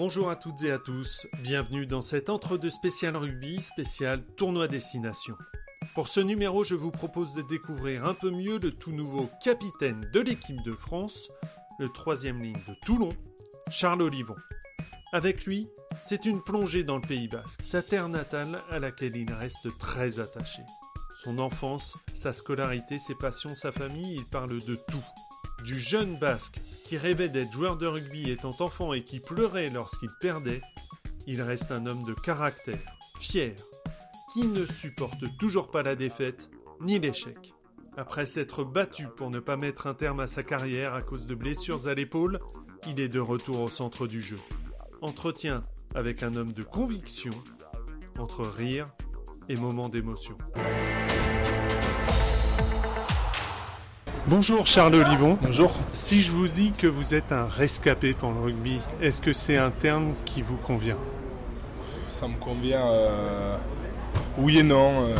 Bonjour à toutes et à tous, bienvenue dans cet entre-deux spécial rugby, spécial tournoi destination. Pour ce numéro, je vous propose de découvrir un peu mieux le tout nouveau capitaine de l'équipe de France, le troisième ligne de Toulon, Charles Olivon. Avec lui, c'est une plongée dans le Pays Basque, sa terre natale à laquelle il reste très attaché. Son enfance, sa scolarité, ses passions, sa famille, il parle de tout. Du jeune basque qui rêvait d'être joueur de rugby étant enfant et qui pleurait lorsqu'il perdait, il reste un homme de caractère, fier, qui ne supporte toujours pas la défaite ni l'échec. Après s'être battu pour ne pas mettre un terme à sa carrière à cause de blessures à l'épaule, il est de retour au centre du jeu. Entretien avec un homme de conviction, entre rire et moments d'émotion. Bonjour Charles Olivon. Bonjour. Si je vous dis que vous êtes un rescapé pour le rugby, est-ce que c'est un terme qui vous convient? Ça me convient. euh, Oui et non. euh.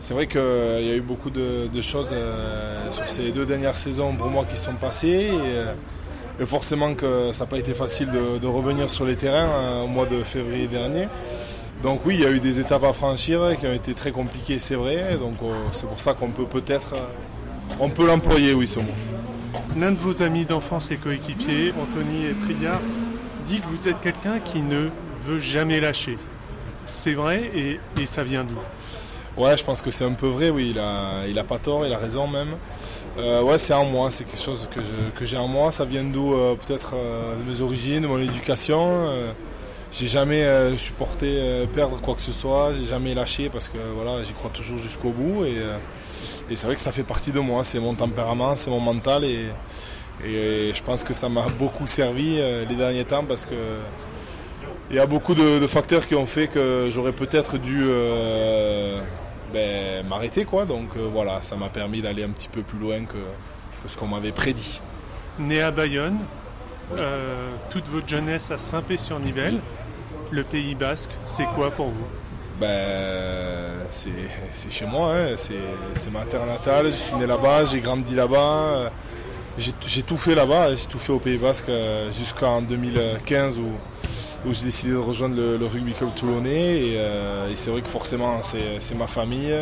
C'est vrai qu'il y a eu beaucoup de, de choses euh, sur ces deux dernières saisons pour moi qui sont passées. Et, euh, et forcément que ça n'a pas été facile de, de revenir sur les terrains euh, au mois de février dernier. Donc oui, il y a eu des étapes à franchir qui ont été très compliquées, c'est vrai. Donc euh, c'est pour ça qu'on peut peut-être... on peut l'employer, oui, ce mot. L'un de vos amis d'enfance et coéquipiers, Anthony Triard, dit que vous êtes quelqu'un qui ne veut jamais lâcher. C'est vrai et, et ça vient d'où? Ouais, je pense que c'est un peu vrai, oui, il a, il a pas tort, il a raison même. Euh, ouais, c'est en moi, c'est quelque chose que j'ai en moi. Ça vient d'où euh, Peut-être euh, de mes origines, de mon éducation. J'ai jamais euh, supporté euh, perdre quoi que ce soit, j'ai jamais lâché parce que voilà, j'y crois toujours jusqu'au bout. Et, euh, et c'est vrai que ça fait partie de moi, c'est mon tempérament, c'est mon mental. Et, et je pense que ça m'a beaucoup servi les derniers temps parce que il y a beaucoup de, de facteurs qui ont fait que j'aurais peut-être dû ben, m'arrêter quoi. Donc voilà, ça m'a permis d'aller un petit peu plus loin que, que ce qu'on m'avait prédit. Né à Bayonne, toute votre jeunesse à Saint-Pé-sur-Nivelle, le Pays Basque, c'est quoi pour vous Ben c'est chez moi, hein. c'est ma terre natale. Je suis né là-bas, j'ai grandi là-bas. J'ai tout fait là-bas, j'ai tout fait au Pays Basque euh, jusqu'en 2015 où, j'ai décidé de rejoindre le, rugby club toulonnais. Et, euh, et c'est vrai que forcément c'est ma famille.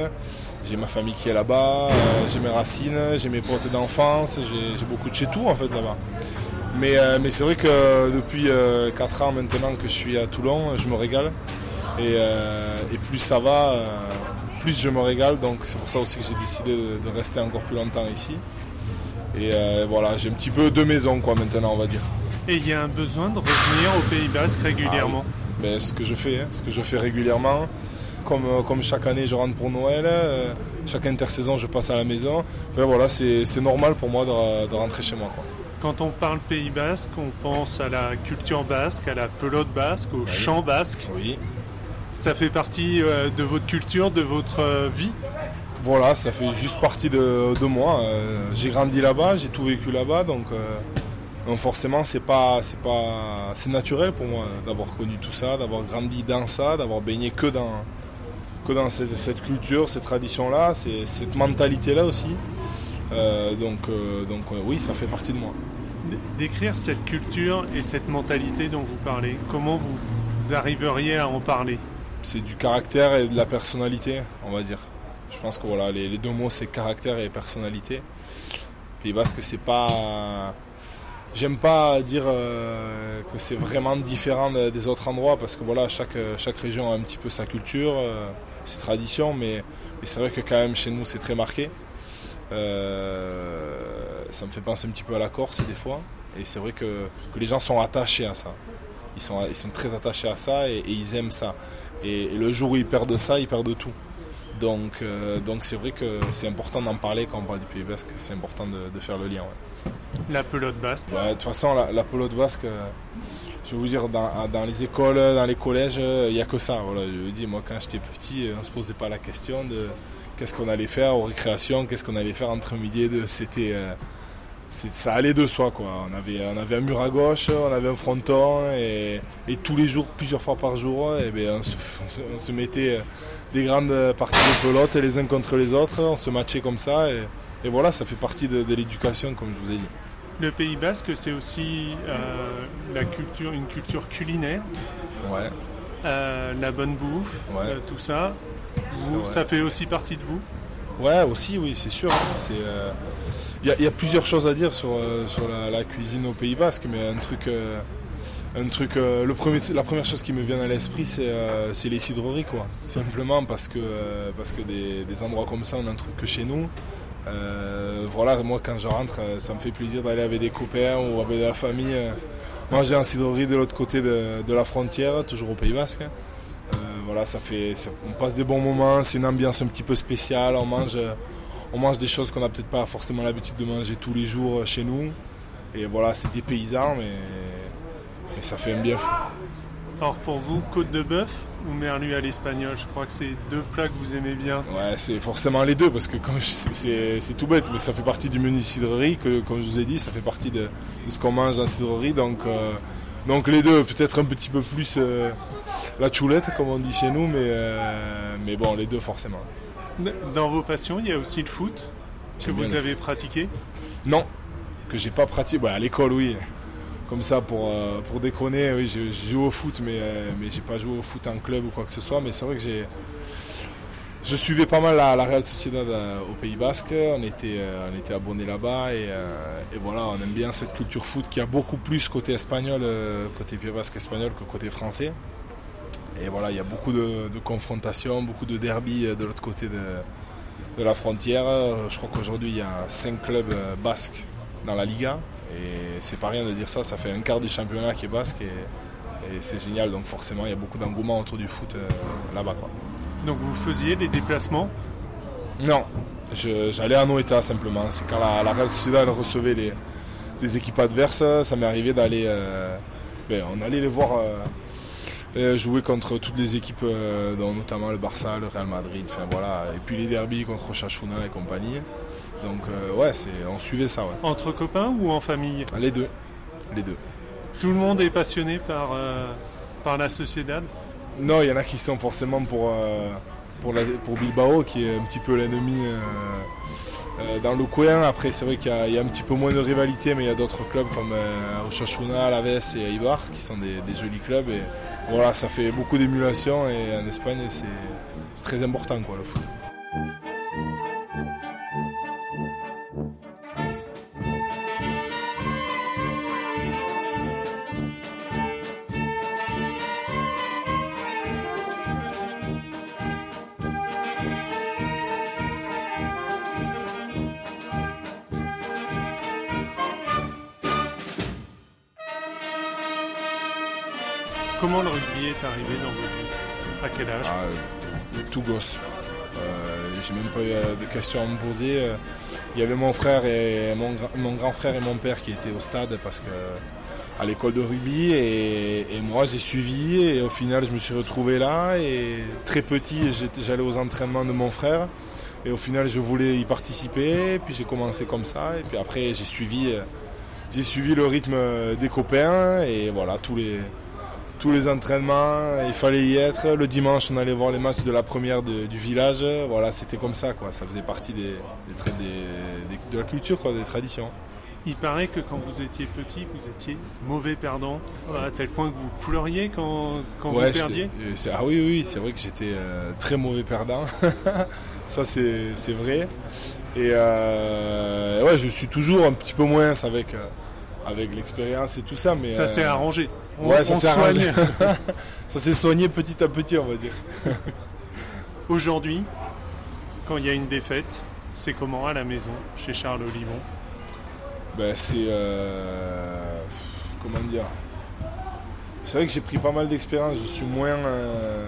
J'ai ma famille qui est là-bas, euh, j'ai mes racines, j'ai mes potes d'enfance, j'ai beaucoup de chez tout en fait là-bas. Mais, euh, mais c'est vrai que depuis 4 ans maintenant que je suis à Toulon, je me régale. Et, euh, et plus ça va, euh, plus je me régale. Donc c'est pour ça aussi que j'ai décidé de, de rester encore plus longtemps ici. Et euh, voilà, j'ai un petit peu deux maisons quoi maintenant on va dire. Et il y a un besoin de revenir au Pays Basque régulièrement Ben, ce que je fais, hein, ce que je fais régulièrement. Comme, euh, comme chaque année je rentre pour Noël, euh, chaque intersaison je passe à la maison. Enfin voilà, c'est c'est normal pour moi de, de rentrer chez moi. Quoi. Quand on parle Pays Basque, on pense à la culture basque, à la pelote basque, au chant basque. Oui. Ça fait partie euh, de votre culture, de votre euh, vie? Voilà, ça fait juste partie de, de moi. Euh, j'ai grandi là-bas, j'ai tout vécu là-bas, donc, donc forcément c'est pas, c'est pas, c'est naturel pour moi d'avoir connu tout ça, d'avoir grandi dans ça, d'avoir baigné que dans, que dans cette, cette culture, cette tradition-là, c'est- cette mentalité-là aussi. Euh, donc, euh, donc euh, oui, ça fait partie de moi. Décrire cette culture et cette mentalité dont vous parlez, comment vous arriveriez à en parler? C'est du caractère et de la personnalité, on va dire. Je pense que voilà, les, deux mots c'est caractère et personnalité. Pays Basque, c'est pas. J'aime pas dire euh, que c'est vraiment différent de- des autres endroits parce que voilà, chaque, chaque région a un petit peu sa culture, euh, ses traditions, mais, mais c'est vrai que quand même chez nous c'est très marqué. Euh, ça me fait penser un petit peu à la Corse des fois, et c'est vrai que, que les gens sont attachés à ça. Ils sont, ils sont très attachés à ça et, et ils aiment ça. Et, et le jour où ils perdent ça, ils perdent tout. Donc, euh, donc c'est vrai que c'est important d'en parler quand on parle du Pays Basque. C'est important de, de faire le lien. ouais. La pelote basque de toute façon, la, la pelote basque, euh, je vais vous dire, dans, dans les écoles, dans les collèges, euh, il n'y a que ça. Voilà, je vous dis, moi, quand j'étais petit, on ne se posait pas la question de qu'est-ce qu'on allait faire aux récréations, qu'est-ce qu'on allait faire entre midi et deux. C'était, ça allait de soi, quoi. On avait, on avait un mur à gauche, on avait un fronton, et, et tous les jours, plusieurs fois par jour, eh ben, on, se, on se mettait euh, des grandes parties de pelote les uns contre les autres, on se matchait comme ça, et, et voilà, ça fait partie de, de l'éducation, comme je vous ai dit. Le Pays Basque, c'est aussi euh, la culture, une culture culinaire. Ouais. Euh, la bonne bouffe, Ouais. euh, tout ça. Vous, ça fait aussi partie de vous? Ouais, aussi, oui, c'est sûr. hein. C'est, Il y, a- plusieurs choses à dire sur, euh, sur la, cuisine au Pays Basque, mais un truc, euh, un truc, euh, le premier, la première chose qui me vient à l'esprit, c'est, les cidreries, quoi. Simplement parce que, parce que des, des endroits comme ça, on n'en trouve que chez nous. Voilà, moi quand je rentre, ça me fait plaisir d'aller avec des copains ou avec de la famille manger en cidrerie de l'autre côté de, de la frontière, toujours au Pays Basque. Voilà, ça fait, on passe des bons moments, c'est une ambiance un petit peu spéciale, on mange, on mange des choses qu'on n'a peut-être pas forcément l'habitude de manger tous les jours euh, chez nous. Et voilà, c'est des paysans, mais, mais ça fait un bien fou. Alors pour vous, côte de bœuf ou merlu à l'espagnol? Je crois que c'est deux plats que vous aimez bien. Ouais, c'est forcément les deux, parce que c'est- tout bête, mais ça fait partie du menu cidrerie, que comme je vous ai dit, ça fait partie de, de ce qu'on mange en cidrerie, donc, euh, donc les deux, peut-être un petit peu plus euh, la choulette, comme on dit chez nous, mais, euh, mais bon, les deux forcément. Dans vos passions, il y a aussi le foot que vous avez pratiqué? Non, que j'ai pas pratiqué. Bah, à l'école, oui. Comme ça, pour, euh, pour déconner, oui, j'ai joué au foot, mais, euh, mais j'ai pas joué au foot en club ou quoi que ce soit. Mais c'est vrai que j'ai. Je suivais pas mal la, la Real Sociedad euh, au Pays Basque. On était, euh, on était abonnés là-bas et, et voilà, on aime bien cette culture foot qui a beaucoup plus côté espagnol, côté Pays Basque espagnol que côté français. Et voilà, il y a beaucoup de, de confrontations, beaucoup de derbies euh, de l'autre côté de, de la frontière. Je crois qu'aujourd'hui il y a 5 clubs euh, basques dans la Liga. Et c'est pas rien de dire ça, ça fait un quart du championnat qui est basque et, et c'est génial. Donc forcément il y a beaucoup d'engouement autour du foot euh, là-bas. Donc vous faisiez les déplacements? Non, j'allais à Noeta simplement. C'est quand la, la Real Sociedad recevait les, des équipes adverses, ça m'est arrivé d'aller. euh, ben, on allait les voir euh, jouer contre toutes les équipes, euh, dont notamment le Barça, le Real Madrid, enfin voilà. Et puis les derbies contre Chachuna et compagnie. Donc euh, ouais, c'est, on suivait ça, ouais. Entre copains ou en famille? Les deux. Les deux. Tout le monde est passionné par, euh, par la Sociedad? Non, il y en a qui sont forcément pour, euh, pour, la- pour Bilbao, qui est un petit peu l'ennemi euh, euh, dans le coin. Après, c'est vrai qu'il y, a- il y a un petit peu moins de rivalité, mais il y a d'autres clubs comme euh, Osasuna, Alaves et Eibar, qui sont des, des jolis clubs. Et voilà, ça fait beaucoup d'émulation et en Espagne, c'est très important, quoi, le foot. Gosse. Euh, J'ai même pas eu de questions à me poser. Euh, Il y avait mon frère et mon, gra- mon grand frère et mon père qui étaient au stade parce que à l'école de rugby et, et moi j'ai suivi et au final je me suis retrouvé là et très petit j'allais aux entraînements de mon frère et au final je voulais y participer puis j'ai commencé comme ça et puis après j'ai suivi euh, j'ai suivi le rythme des copains et voilà tous les tous les entraînements, il fallait y être. Le dimanche, on allait voir les matchs de la première de- du village. Voilà, c'était comme ça, quoi. Ça faisait partie des, de la culture, quoi, des traditions. Il paraît que quand vous étiez petit, vous étiez mauvais perdant, à tel point que vous pleuriez quand, quand Ouais, vous perdiez. euh, ah oui, oui, c'est vrai que j'étais euh, très mauvais perdant. ça, c'est vrai. Et euh, ouais, je suis toujours un petit peu moins avec, avec l'expérience et tout ça. Mais, Ça s'est euh, arrangé. On, Ouais, ça s'est arrangé. soigne. Ça s'est soigné petit à petit, on va dire. Aujourd'hui, quand il y a une défaite, c'est comment à la maison, chez Charles Olivon? Ben, c'est. euh, comment dire? C'est vrai que j'ai pris pas mal d'expérience. Je suis moins. euh,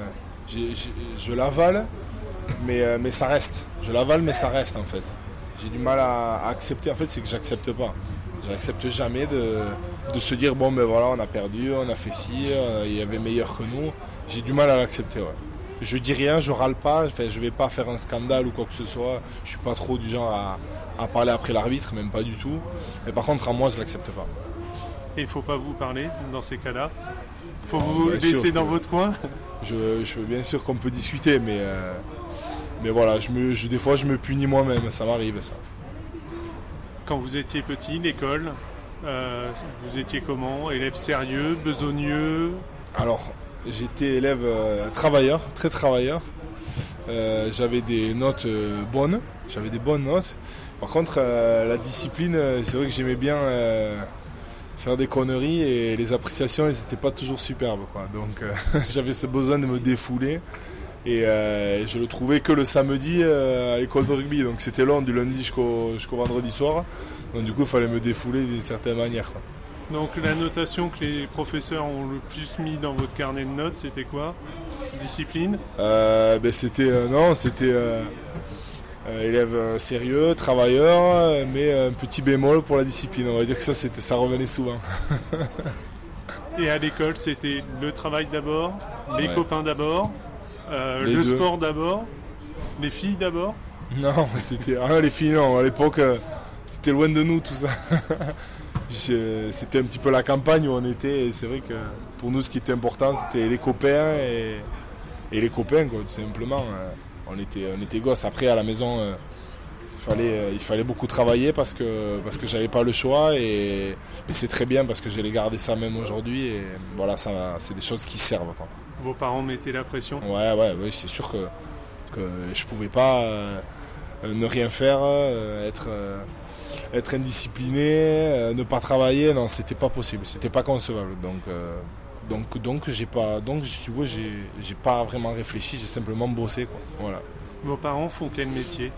je l'avale, mais, mais ça reste. Je l'avale, mais ça reste en fait. J'ai du mal à, à accepter. En fait, c'est que j'accepte pas. J'accepte jamais de, de se dire bon, ben voilà, on a perdu, on a fait ci, euh, il y avait meilleur que nous. J'ai du mal à l'accepter, ouais. Je dis rien, je râle pas, enfin, je vais pas faire un scandale ou quoi que ce soit. Je suis pas trop du genre à, à parler après l'arbitre, même pas du tout. Mais par contre, à moi, je l'accepte pas. Et il faut pas vous parler dans ces cas-là? Faut Ah, vous sûr, laisser dans peux. votre coin? Je, je bien sûr qu'on peut discuter, mais, euh, mais voilà, je me, je- des fois, je me punis moi-même, ça m'arrive ça. Quand vous étiez petit, l'école, vous étiez comment? Élève sérieux, besogneux? Alors, j'étais élève travailleur, très travailleur. j'avais des notes bonnes, j'avais des bonnes notes. Par contre, la discipline, c'est vrai que j'aimais bien faire des conneries et les appréciations, elles n'étaient pas toujours superbes. Donc j'avais ce besoin de me défouler. Et euh, je le trouvais que le samedi euh, à l'école de rugby. Donc c'était long du lundi jusqu'au vendredi soir. Donc du coup, il fallait me défouler d'une certaine manière. Donc la notation que les professeurs ont le plus mis dans votre carnet de notes, c'était quoi? Discipline? Euh, ben, C'était non, c'était élève sérieux, travailleur, mais un petit bémol pour la discipline. On va dire que ça, ça revenait souvent. Et à l'école, c'était le travail d'abord, les copains d'abord, euh, le sport d'abord Les filles d'abord Non, c'était ah, les filles non. À l'époque, euh, c'était loin de nous tout ça. c'était un petit peu la campagne où on était. Et c'est vrai que pour nous, ce qui était important, c'était les copains et, les copains, quoi, tout simplement. Euh, on était, on était gosses. Après, à la maison, il fallait, il fallait beaucoup travailler parce que, parce que j'avais pas le choix. Et, c'est très bien parce que j'ai gardé ça même aujourd'hui. Et voilà, ça, c'est des choses qui servent. Vos parents mettaient la pression Ouais, ouais, c'est sûr que, que je pouvais pas euh, ne rien faire, euh, être, euh, être indiscipliné, ne pas travailler. Non, c'était pas possible, c'était pas concevable. Donc, donc, donc j'ai pas, donc je j'ai, j'ai pas vraiment réfléchi, j'ai simplement bossé. Voilà. Vos parents font quel métier?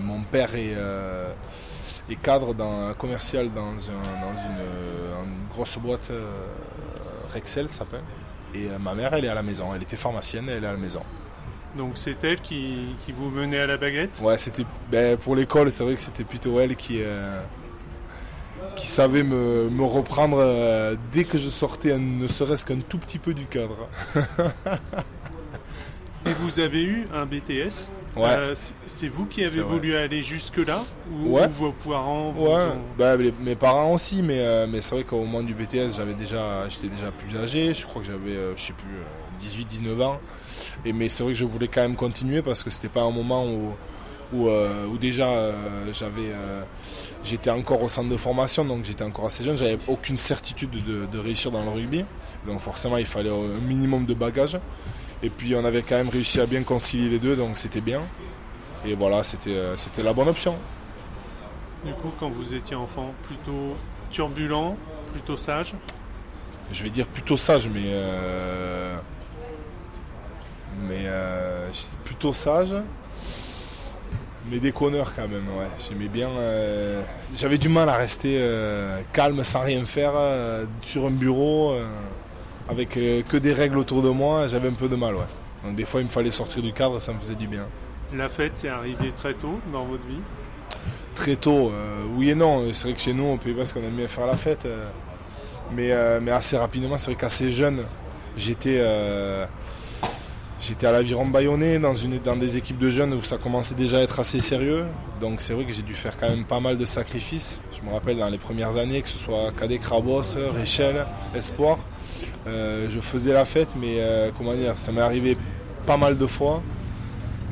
Mon père est cadre dans, commercial dans, dans une, une, grosse boîte, Rexel s'appelle. Et euh, ma mère, elle est à la maison. Elle était pharmacienne, elle est à la maison. Donc c'est elle qui, vous menait à la baguette? Ouais, c'était ben, pour l'école, c'est vrai que c'était plutôt elle qui, euh, qui savait me, reprendre euh, dès que je sortais ne serait-ce qu'un tout petit peu du cadre. Et vous avez eu un BTS euh, c'est vous qui avez voulu aller jusque-là ou, vos parents Ouais, bah, mes parents aussi, mais, euh, mais c'est vrai qu'au moment du BTS, j'avais déjà, j'étais déjà plus âgé. Je crois que j'avais, euh, je sais plus, 18-19 ans. Et, mais c'est vrai que je voulais quand même continuer parce que c'était pas un moment où, où, où déjà j'avais, j'étais encore au centre de formation, donc j'étais encore assez jeune. J'avais aucune certitude de, de réussir dans le rugby. Donc forcément, il fallait un minimum de bagages. Et puis on avait quand même réussi à bien concilier les deux, donc c'était bien. Et voilà, c'était, euh, c'était la bonne option. Du coup, quand vous étiez enfant, plutôt turbulent, plutôt sage Je vais dire plutôt sage, mais. Euh, mais euh, plutôt sage. Mais déconneur quand même, ouais. J'aimais bien. j'avais du mal à rester calme sans rien faire sur un bureau avec euh, que des règles autour de moi, j'avais un peu de mal. Ouais. Donc des fois, il me fallait sortir du cadre, ça me faisait du bien. La fête, c'est arrivé très tôt dans votre vie? Très tôt, euh, oui et non. C'est vrai que chez nous, on peut pas parce qu'on aime bien faire la fête. Euh, mais, mais assez rapidement, c'est vrai qu'assez jeune, j'étais j'étais à l'aviron bayonnais dans, une, dans des équipes de jeunes où ça commençait déjà à être assez sérieux. Donc c'est vrai que j'ai dû faire quand même pas mal de sacrifices. Je me rappelle dans les premières années, que ce soit Cadet Crabos, Réchel, Espoir. Euh, je faisais la fête, mais euh, comment dire, ça m'est arrivé pas mal de fois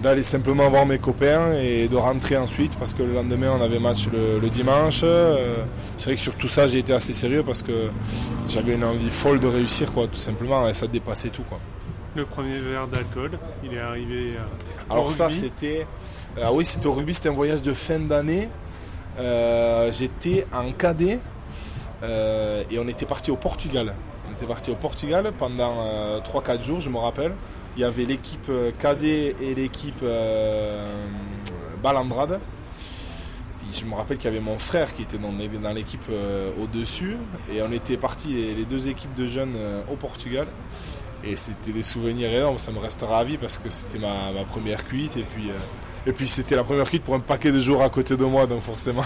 d'aller simplement voir mes copains et de rentrer ensuite parce que le lendemain on avait match le, dimanche. Euh, c'est vrai que sur tout ça j'ai été assez sérieux parce que j'avais une envie folle de réussir quoi, tout simplement et ça dépassait tout quoi. Le premier verre d'alcool, il est arrivé. Alors ça c'était, ah oui c'était au rugby, c'était un voyage de fin d'année. J'étais en cadet et on était parti au Portugal. On était parti au Portugal pendant 3-4 euh, jours, je me rappelle. Il y avait l'équipe euh, cadet et l'équipe euh, Balandrade. Je me rappelle qu'il y avait mon frère qui était dans, l'équipe au-dessus. Et on était partis, les, deux équipes de jeunes, au Portugal. Et c'était des souvenirs énormes, ça me restera à vie parce que c'était ma, première cuite. Et puis, puis c'était la première cuite pour un paquet de jours à côté de moi, donc forcément,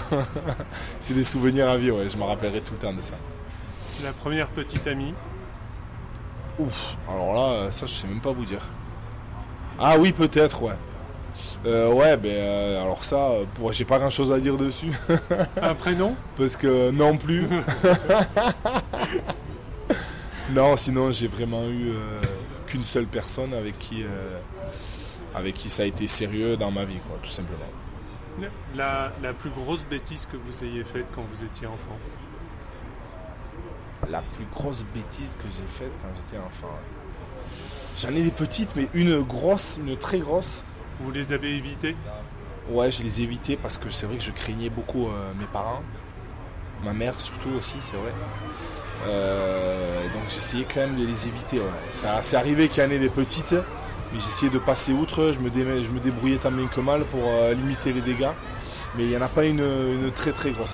c'est des souvenirs à vie, ouais, je me rappellerai tout le temps de ça. La première petite amie Ouf, alors là, ça je sais même pas vous dire. Ah oui, peut-être, ouais. Euh, ouais, ben euh, alors ça, pour, j'ai pas grand chose à dire dessus. Un prénom? Parce que non plus. non, sinon j'ai vraiment eu euh, qu'une seule personne avec qui, avec qui ça a été sérieux dans ma vie, quoi, tout simplement. La, la plus grosse bêtise que vous ayez faite quand vous étiez enfant? La plus grosse bêtise que j'ai faite quand j'étais enfant. J'en ai des petites, mais une grosse, une très grosse. Vous les avez évitées? Ouais, je les ai évitées parce que c'est vrai que je craignais beaucoup euh, mes parents. Ma mère surtout aussi, c'est vrai. Euh, donc j'essayais quand même de les éviter. Ça c'est arrivé qu'il y en ait des petites, mais j'essayais de passer outre. Je me, je me débrouillais tant bien que mal pour euh, limiter les dégâts. Mais il n'y en a pas une, une très très grosse.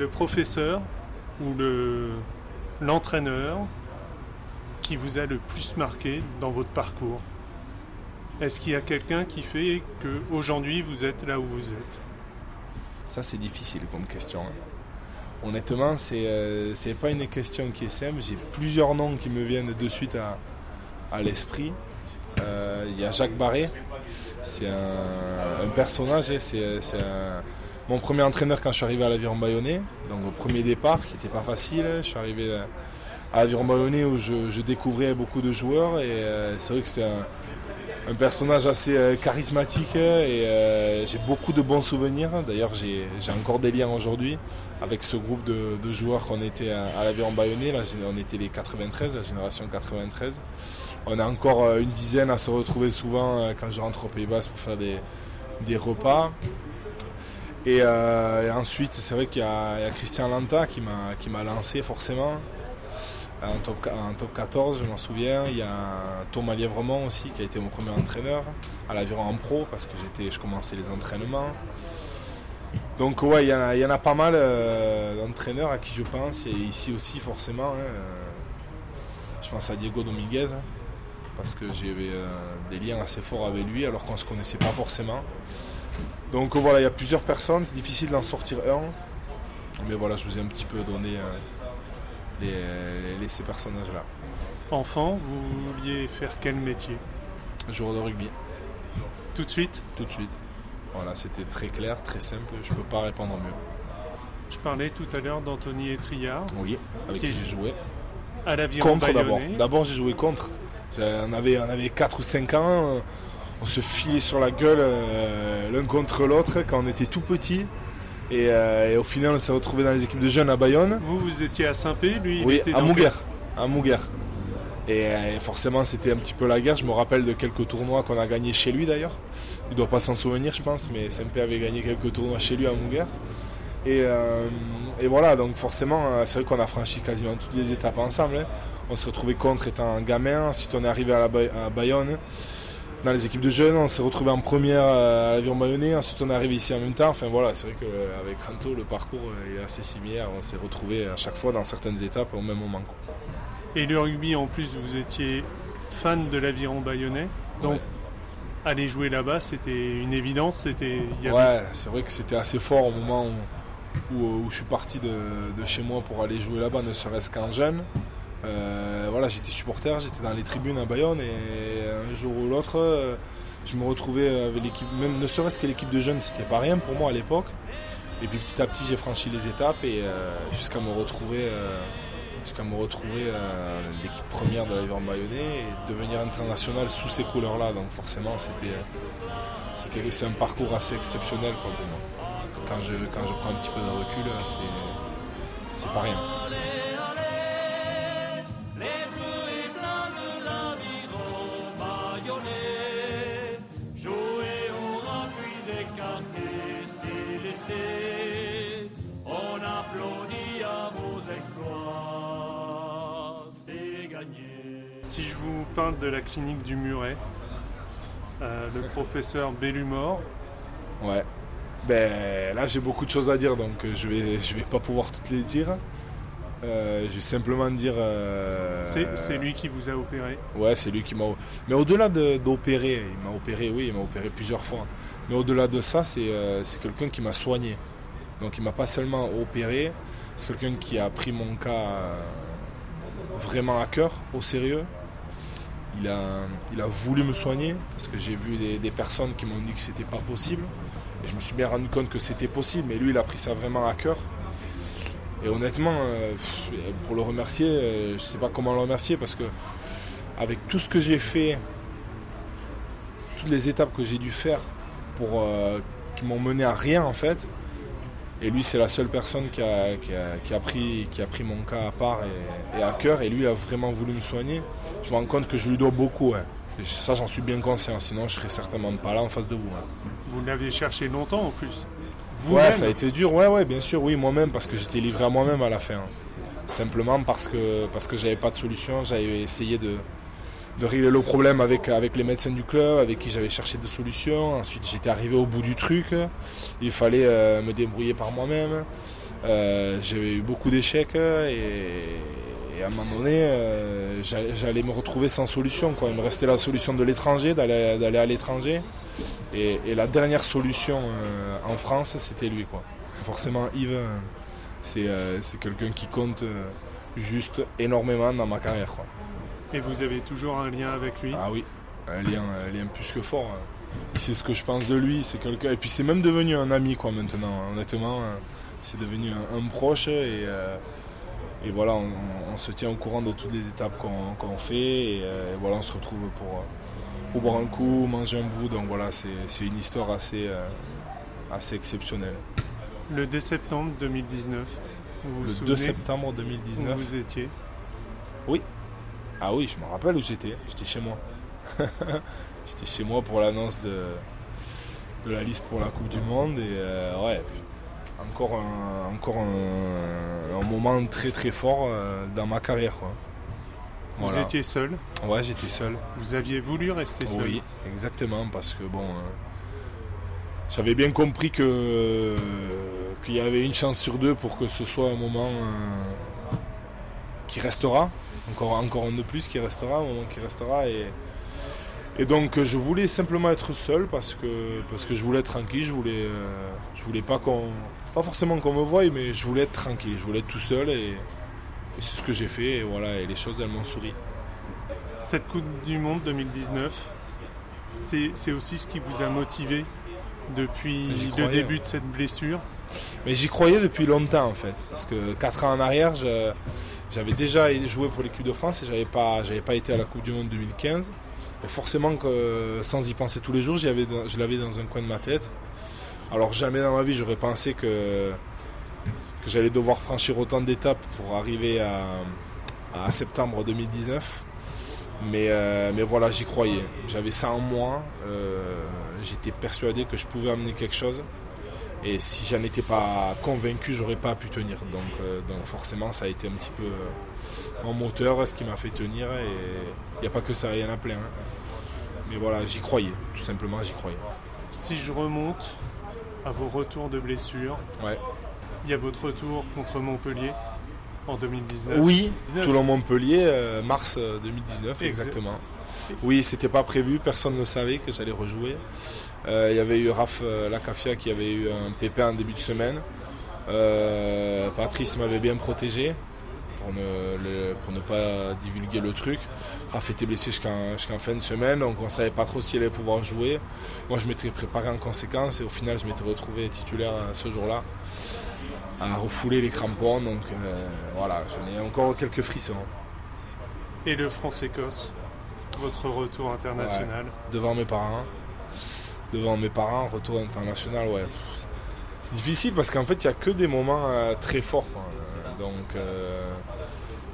Le professeur ou le l'entraîneur qui vous a le plus marqué dans votre parcours? Est-ce qu'il y a quelqu'un qui fait que aujourd'hui vous êtes là où vous êtes? Ça c'est difficile comme question. Hein. Honnêtement, c'est euh, c'est pas une question qui est simple. J'ai plusieurs noms qui me viennent de suite à, l'esprit. Euh, il y a Jacques Barré, c'est un, personnage, hein. c'est mon premier entraîneur quand je suis arrivé à l'aviron bayonnais, donc au premier départ qui n'était pas facile. Je suis arrivé à l'aviron bayonnais où je, découvrais beaucoup de joueurs et euh, c'est vrai que c'était un, personnage assez euh, charismatique et euh, j'ai beaucoup de bons souvenirs. D'ailleurs, j'ai encore des liens aujourd'hui avec ce groupe de, joueurs qu'on était à, l'aviron bayonnais. Là, on était les 93, la génération 93. On a encore une dizaine à se retrouver souvent quand je rentre au Pays Basque pour faire des repas. Euh, et, ensuite, c'est vrai qu'il y, a Christian Lanta qui m'a lancé forcément. En top, en top 14, je m'en souviens. Il y a Thomas Lièvremont aussi qui a été mon premier entraîneur à l'aviron en pro parce que je commençais les entraînements. Donc ouais, il y en a, il y en a pas mal euh, d'entraîneurs à qui je pense. Et ici aussi forcément. Hein, euh, je pense à Diego Dominguez parce que j'avais des liens assez forts avec lui alors qu'on ne se connaissait pas forcément. Donc voilà, il y a plusieurs personnes, c'est difficile d'en sortir un. Mais voilà, je vous ai un petit peu donné euh, ces personnages-là. Enfant, vous vouliez faire quel métier? Joueur de rugby. Tout de suite? Tout de suite. Voilà, c'était très clair, très simple, je ne peux pas répondre mieux. Je parlais tout à l'heure d'Anthony Etriard. Oui, avec qui, j'ai joué. À l'aviron Contre d'abord. D'abord j'ai joué contre. On avait, on avait 4 ou 5 ans on se filait sur la gueule euh, l'un contre l'autre quand on était tout petit. Euh, et, au final, on s'est retrouvé dans les équipes de jeunes à Bayonne. Vous, vous étiez à Saint-Pé, lui, il était à Mouguer. À. Euh, et, forcément, c'était un petit peu la guerre. Je me rappelle de quelques tournois qu'on a gagnés chez lui d'ailleurs. Il ne doit pas s'en souvenir, je pense, mais Saint-Pé avait gagné quelques tournois chez lui à Mouguer. Et, voilà, donc forcément, c'est vrai qu'on a franchi quasiment toutes les étapes ensemble. Hein. On s'est retrouvé contre étant un gamin. Ensuite, on est arrivé à, la à Bayonne dans les équipes de jeunes. On s'est retrouvé en première euh, à l'avion bayonnais. Ensuite, on est arrivé ici en même temps. Enfin voilà, c'est vrai qu'avec Ranto, le parcours est assez similaire. On s'est retrouvé à chaque fois dans certaines étapes au même moment. Et le rugby, en plus, vous étiez fan de l'aviron bayonnais. Donc, aller jouer là-bas, c'était une évidence. C'était. Ouais, c'est vrai que c'était assez fort au moment où, je suis parti de, de, chez moi pour aller jouer là-bas, ne serait-ce qu'en jeune. Euh, voilà, j'étais supporter, j'étais dans les tribunes à Bayonne et un jour ou l'autre, euh, je me retrouvais avec l'équipe, même ne serait-ce que l'équipe de jeunes, c'était pas rien pour moi à l'époque. Et puis petit à petit, j'ai franchi les étapes et euh, jusqu'à me retrouver, jusqu'à me retrouver l'équipe première de la bayonnais et devenir international sous ces couleurs-là. Donc forcément, c'était c'est un parcours assez exceptionnel pour moi. Quand je, quand je prends un petit peu de recul, c'est pas rien. Si je vous parle de la clinique du Muret, euh, le professeur Bellumor. Ouais. Ben là j'ai beaucoup de choses à dire donc euh, je vais je vais pas pouvoir toutes les dire. Euh, je vais simplement dire. c'est lui qui vous a opéré. Ouais, c'est lui qui m'a. Mais au-delà d'opérer, il m'a opéré, oui, il m'a opéré plusieurs fois. Mais au-delà de ça, c'est quelqu'un qui m'a soigné. Donc il m'a pas seulement opéré, c'est quelqu'un qui a pris mon cas vraiment à cœur, au sérieux. Il a, il a voulu me soigner parce que j'ai vu des, personnes qui m'ont dit que c'était pas possible. Et je me suis bien rendu compte que c'était possible, mais lui, il a pris ça vraiment à cœur. Et honnêtement, euh, pour le remercier, euh, je sais pas comment le remercier parce que avec tout ce que j'ai fait toutes les étapes que j'ai dû faire pour qui m'ont mené à rien en fait. Et lui, c'est la seule personne qui a, qui, a, pris, qui a pris mon cas à part et, à cœur. Et lui a vraiment voulu me soigner. Je me rends compte que je lui dois beaucoup. ça, j'en suis bien conscient. Sinon, je serais certainement pas là en face de vous. Vous l'avez cherché longtemps en plus Ouais, ça a été dur. Ouais, ouais, bien sûr. Oui, moi-même, parce que j'étais livré à moi-même à la fin. Simplement parce que, parce que j'avais pas de solution. J'avais essayé de, de régler le problème avec, avec les médecins du club, avec qui j'avais cherché des solutions. Ensuite, j'étais arrivé au bout du truc. Il fallait euh, me débrouiller par moi-même. Euh, j'avais eu beaucoup d'échecs et, à un moment donné, euh, j'allais me retrouver sans solution. Quoi. Il me restait la solution de l'étranger, d'aller à l'étranger. Et, la dernière solution en France, c'était lui. Quoi. Forcément, Yves, c'est quelqu'un qui compte juste énormément dans ma carrière. Et vous avez toujours un lien avec lui Ah oui, un lien, lien plus que fort. Il sait ce que je pense de lui, c'est quelqu'un. Et puis c'est même devenu un ami quoi maintenant, honnêtement. C'est devenu un, proche et, euh, et voilà, on, se tient au courant de toutes les étapes qu'on fait et, euh, voilà, on se retrouve pour, pour boire un coup, manger un bout. Donc voilà, c'est une histoire assez, euh, assez exceptionnelle. Le 2 septembre 2019, vous Le 2 septembre 2019. Où vous étiez? Oui, ah oui, je me rappelle où j'étais. J'étais chez moi. j'étais chez moi pour l'annonce de, de la liste pour la Coupe du Monde. Et euh, ouais, encore un, encore un, moment très très fort euh, dans ma carrière. Vous étiez seul Ouais, j'étais seul. Vous aviez voulu rester seul Oui, exactement, parce que bon, euh, j'avais bien compris que qu'il y avait une chance sur deux pour que ce soit un moment qui restera encore, encore un de plus qui restera, un moment qui restera. Et, et donc je voulais simplement être seul parce que, parce que je voulais être tranquille, je voulais, euh, je voulais pas qu'on. Pas forcément qu'on me voie, mais je voulais être tranquille, je voulais être tout seul et, c'est ce que j'ai fait et voilà, et les choses elles m'ont souri. Cette Coupe du Monde 2019, c'est aussi ce qui vous a motivé depuis le début de cette blessure? Mais j'y croyais depuis longtemps en fait. Parce que 4 ans en arrière, je, j'avais déjà joué pour l'équipe de France et j'avais pas, j'avais pas été à la Coupe du Monde 2015. Et forcément que sans y penser tous les jours, je l'avais dans un coin de ma tête. Alors jamais dans ma vie j'aurais pensé que, que j'allais devoir franchir autant d'étapes pour arriver à, septembre 2019. Mais, euh, mais voilà, j'y croyais. J'avais ça en moi. Euh, j'étais persuadé que je pouvais amener quelque chose. Et si j'en étais pas convaincu, j'aurais pas pu tenir. Donc, euh, donc forcément, ça a été un petit peu euh, mon moteur, ce qui m'a fait tenir. Et il n'y a pas que ça, il y en a plein. Hein. Mais voilà, j'y croyais, tout simplement, j'y croyais. Si je remonte à vos retours de blessures, ouais. il y a votre retour contre Montpellier en 2019. Oui, Toulon-Montpellier, euh, mars 2019, exactement. Oui, c'était pas prévu, personne ne savait que j'allais rejouer. Euh, il y avait eu Raph euh, Lacafia qui avait eu un pépin en début de semaine. Euh, Patrice m'avait bien protégé pour ne, pour ne pas divulguer le truc. Raph était blessé jusqu'en fin de semaine, donc on ne savait pas trop s'il allait pouvoir jouer. Moi, je m'étais préparé en conséquence et au final, je m'étais retrouvé titulaire ce jour-là à refouler les crampons. Donc voilà, j'en ai encore quelques frissons. Et le France-Écosse, votre retour international Devant mes parents devant mes parents, retour international, ouais. C'est difficile parce qu'en fait, il n'y a que des moments euh, très forts. Donc, euh,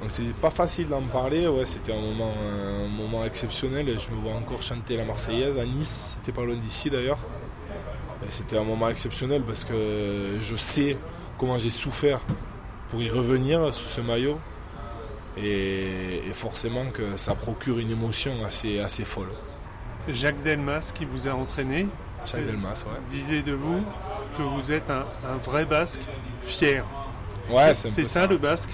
donc c'est pas facile d'en parler. Ouais, c'était un moment, un moment exceptionnel. Je me vois encore chanter la Marseillaise à Nice. C'était pas loin d'ici d'ailleurs. C'était un moment exceptionnel parce que je sais comment j'ai souffert pour y revenir sous ce maillot. Et, et, forcément que ça procure une émotion assez, assez folle. Jacques Delmas qui vous a entraîné. Jacques Delmas, ouais. Disait de vous que vous êtes un, vrai basque fier. Ouais, c'est ça, le basque?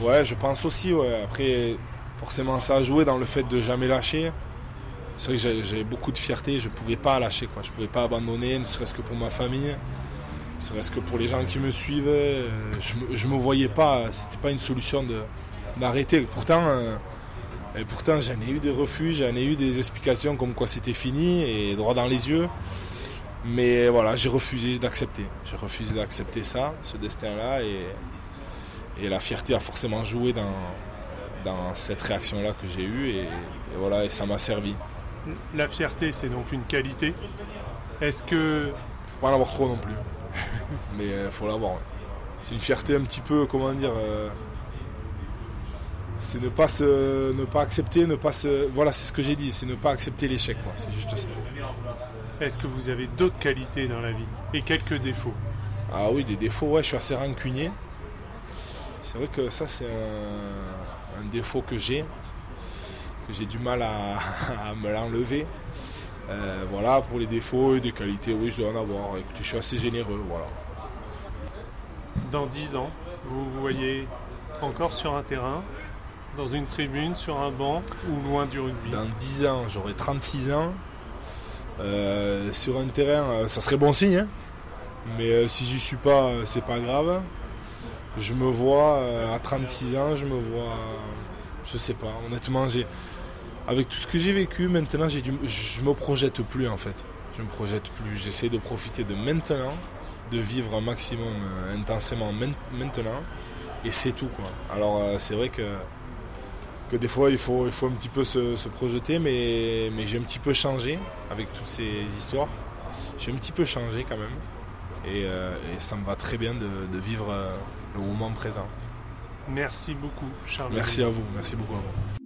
Ouais, je pense aussi, ouais. Après, forcément, ça a joué dans le fait de jamais lâcher. C'est vrai que j'ai beaucoup de fierté, je ne pouvais pas lâcher, quoi. je ne pouvais pas abandonner, ne serait-ce que pour ma famille, ne serait-ce que pour les gens qui me suivent. Euh, je ne me voyais pas, c'était pas une solution d'arrêter. Pourtant, euh, et pourtant, j'en ai eu des refus, j'en ai eu des explications comme quoi c'était fini et droit dans les yeux. Mais voilà, j'ai refusé d'accepter. J'ai refusé d'accepter ça, ce destin-là. Et, et, la fierté a forcément joué dans, dans cette réaction-là que j'ai eue. Et, voilà, et ça m'a servi. La fierté, c'est donc une qualité. Est-ce que. Faut pas en avoir trop non plus. Mais il faut l'avoir. C'est une fierté un petit peu, comment dire. C'est ne pas se, ne pas accepter, ne pas se. Voilà, c'est ce que j'ai dit, c'est ne pas accepter l'échec, C'est juste ça. Est-ce que vous avez d'autres qualités dans la vie et quelques défauts? Ah oui, des défauts, ouais, je suis assez rancunier. C'est vrai que ça, c'est un, défaut que j'ai, que j'ai du mal à, me l'enlever. Euh, voilà, pour les défauts et des qualités, oui, je dois en avoir. Écoutez, je suis assez généreux, voilà. Dans 10 ans, vous vous voyez encore sur un terrain, dans une tribune, sur un banc ou loin du rugby Dans 10 ans, j'aurai 36 ans. Euh, sur un terrain, euh, ça serait bon signe. Hein. mais euh, si j'y suis pas, c'est pas grave. Je me vois à 36 ans, je me vois, je sais pas. Honnêtement, j'ai, avec tout ce que j'ai vécu, maintenant, j'ai du, je me projette plus en fait. Je me projette plus. J'essaie de profiter de maintenant, de vivre un maximum intensément maintenant, et c'est tout quoi. Alors c'est vrai que que des fois il faut, il faut un petit peu se, projeter, mais, mais j'ai un petit peu changé avec toutes ces histoires. J'ai un petit peu changé quand même. Et, euh, ça me va très bien de, vivre euh, le moment présent. Merci beaucoup, Charles. Merci à vous, merci beaucoup à vous.